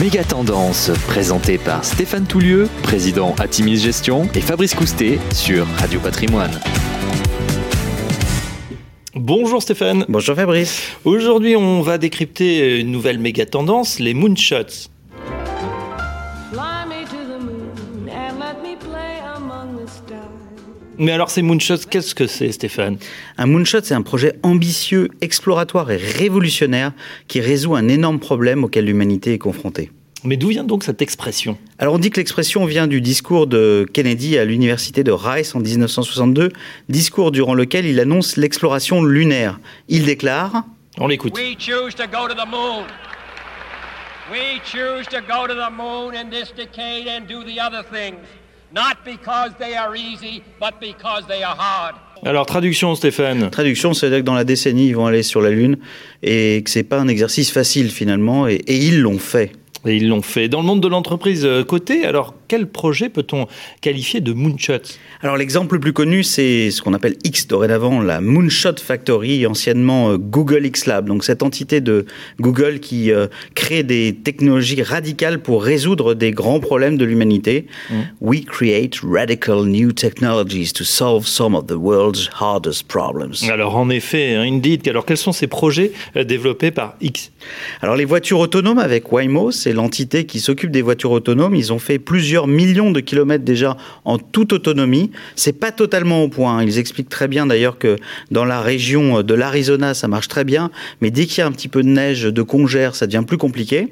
Méga Tendance, présenté par Stéphane Toulieu, président Atimis Gestion, et Fabrice Coustet sur Radio Patrimoine. Bonjour Stéphane. Bonjour Fabrice. Aujourd'hui, on va décrypter une nouvelle méga tendance, les moonshots. Mais alors ces moonshots, qu'est-ce que c'est Stéphane? Un moonshot, c'est un projet ambitieux, exploratoire et révolutionnaire qui résout un énorme problème auquel l'humanité est confrontée. Mais d'où vient donc cette expression Alors on dit que l'expression vient du discours de Kennedy à l'université de Rice en 1962, discours durant lequel il annonce l'exploration lunaire. Il déclare On l'écoute. We choose to go to the moon. We choose to go to the moon in this decade and do the other things. Not because they are easy, but because they are hard. Alors traduction Stéphane. Traduction, c'est-à-dire que dans la décennie, ils vont aller sur la Lune et que c'est pas un exercice facile finalement, et, et ils l'ont fait. Ils l'ont fait. Dans le monde de l'entreprise euh, cotée, alors quel projet peut-on qualifier de moonshot? Alors l'exemple le plus connu, c'est ce qu'on appelle X dorénavant, la Moonshot Factory, anciennement euh, Google X Lab. Donc cette entité de Google qui euh, crée des technologies radicales pour résoudre des grands problèmes de l'humanité. Mm. We create radical new technologies to solve some of the world's hardest problems. Alors en effet, hein, indeed. Alors quels sont ces projets euh, développés par X? Alors les voitures autonomes avec Waymo, c'est l'entité qui s'occupe des voitures autonomes. Ils ont fait plusieurs millions de kilomètres déjà en toute autonomie. C'est pas totalement au point. Ils expliquent très bien d'ailleurs que dans la région de l'Arizona, ça marche très bien, mais dès qu'il y a un petit peu de neige, de congère, ça devient plus compliqué.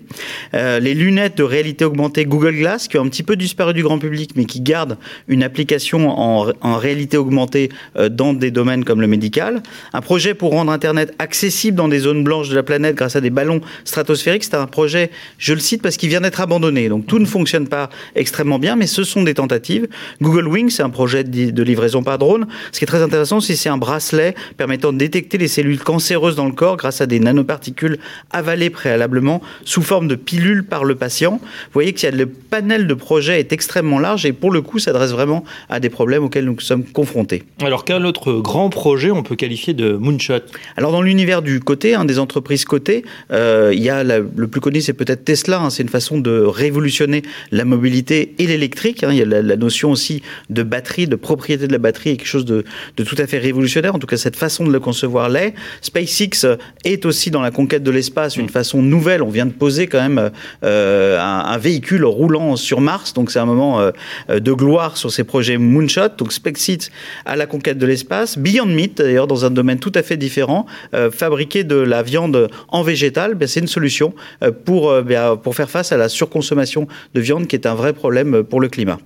Euh, les lunettes de réalité augmentée Google Glass, qui ont un petit peu disparu du grand public, mais qui gardent une application en, en réalité augmentée euh, dans des domaines comme le médical. Un projet pour rendre Internet accessible dans des zones blanches de la planète grâce à des ballons stratosphériques. C'est un projet, je le cite parce qu'il vient d'être abandonné. Donc tout ne fonctionne pas extrêmement bien, mais ce sont des tentatives. Google Wing, c'est un projet de livraison par drone. Ce qui est très intéressant, c'est c'est un bracelet permettant de détecter les cellules cancéreuses dans le corps grâce à des nanoparticules avalées préalablement sous forme de pilules par le patient. Vous voyez que le panel de projets est extrêmement large et pour le coup s'adresse vraiment à des problèmes auxquels nous sommes confrontés. Alors quel autre grand projet on peut qualifier de moonshot Alors dans l'univers du côté, hein, des entreprises cotées, euh, il y a la- le plus connu, c'est peut-être Tesla. hein. c'est une façon de révolutionner la mobilité et l'électrique. hein. Il y a la, la notion aussi de batterie, de propriété de la batterie, est quelque chose de, de tout à fait révolutionnaire. En tout cas, cette façon de le concevoir l'est. SpaceX est aussi dans la conquête de l'espace une façon nouvelle. On vient de poser quand même euh, un, un véhicule roulant sur Mars, donc c'est un moment euh, euh, de gloire sur ces projets Moonshot. Donc SpaceX à la conquête de l'espace. Beyond Meat, d'ailleurs, dans un domaine tout à fait différent, euh, fabriquer de la viande en végétal, ben, c'est une solution pour, ben, pour faire face à la surconsommation de viande qui est un vrai problème pour le climat.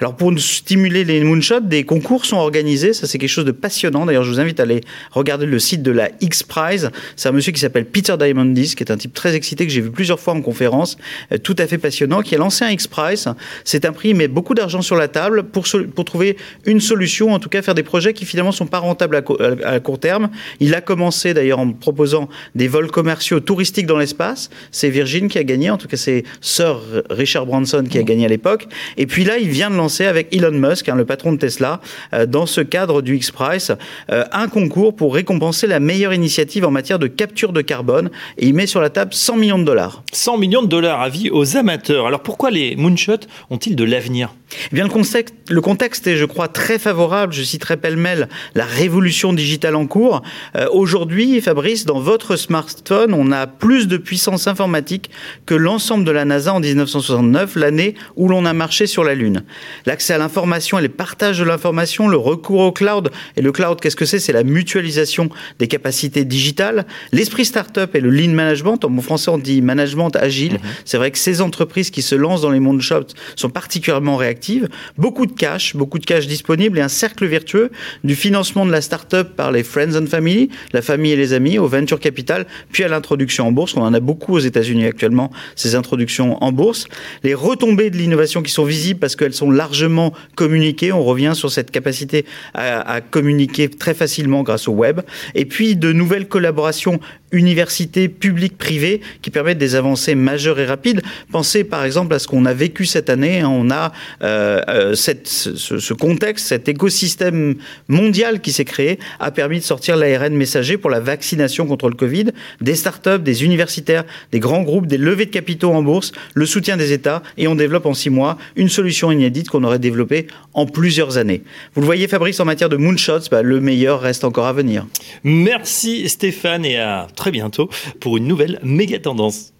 Alors pour stimuler les moonshots, des concours sont organisés. Ça c'est quelque chose de passionnant. D'ailleurs, je vous invite à aller regarder le site de la X Prize. C'est un monsieur qui s'appelle Peter Diamandis, qui est un type très excité que j'ai vu plusieurs fois en conférence, euh, tout à fait passionnant, qui a lancé un X Prize. C'est un prix, il met beaucoup d'argent sur la table pour pour trouver une solution, en tout cas faire des projets qui finalement sont pas rentables à, co- à- à court terme. Il a commencé d'ailleurs en proposant des vols commerciaux touristiques dans l'espace. C'est Virgin qui a gagné, en tout cas c'est Sir Richard Branson qui a gagné à l'époque. Et puis là, il vient de lancer avec Elon Musk, hein, le patron de Tesla, euh, dans ce cadre du X-Prize, euh, un concours pour récompenser la meilleure initiative en matière de capture de carbone. Et il met sur la table 100 millions de dollars. 100 millions de dollars à vie aux amateurs. Alors pourquoi les moonshots ont-ils de l'avenir? Eh bien, le contexte, le contexte est, je crois, très favorable. Je citerai pêle-mêle la révolution digitale en cours. Euh, Aujourd'hui, Fabrice, dans votre smartphone, on a plus de puissance informatique que l'ensemble de la NASA en 1969, l'année où l'on a marché sur la Lune. L'accès à l'information et le partage de l'information, le recours au cloud. Et le cloud, qu'est-ce que c'est? C'est la mutualisation des capacités digitales. L'esprit startup et le lean management. En bon français, on dit management agile. C'est vrai que ces entreprises qui se lancent dans les moonshots sont particulièrement réactives. Beaucoup de cash, beaucoup de cash disponible et un cercle vertueux du financement de la start-up par les friends and family, la famille et les amis, au venture capital, puis à l'introduction en bourse. On en a beaucoup aux États-Unis actuellement, ces introductions en bourse. Les retombées de l'innovation qui sont visibles parce qu'elles sont largement communiquées. On revient sur cette capacité à communiquer très facilement grâce au web. Et puis de nouvelles collaborations universités publiques, privées, qui permettent des avancées majeures et rapides. Pensez par exemple à ce qu'on a vécu cette année. Hein. On a euh, euh, ce, contexte, cet écosystème mondial qui s'est créé, a permis de sortir l'ARN messager pour la vaccination contre le Covid. Des startups, des universitaires, des grands groupes, des levées de capitaux en bourse, le soutien des États, et on développe en six mois une solution inédite qu'on aurait développée en plusieurs années. Vous le voyez, Fabrice, en matière de moonshots, bah, le meilleur reste encore à venir. Merci Stéphane et à très bientôt pour une nouvelle méga tendance.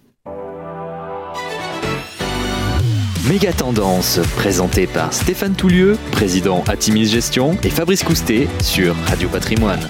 Méga Tendance, présentée par Stéphane Toulieu, président Atimis Gestion, et Fabrice Coustet sur Radio Patrimoine.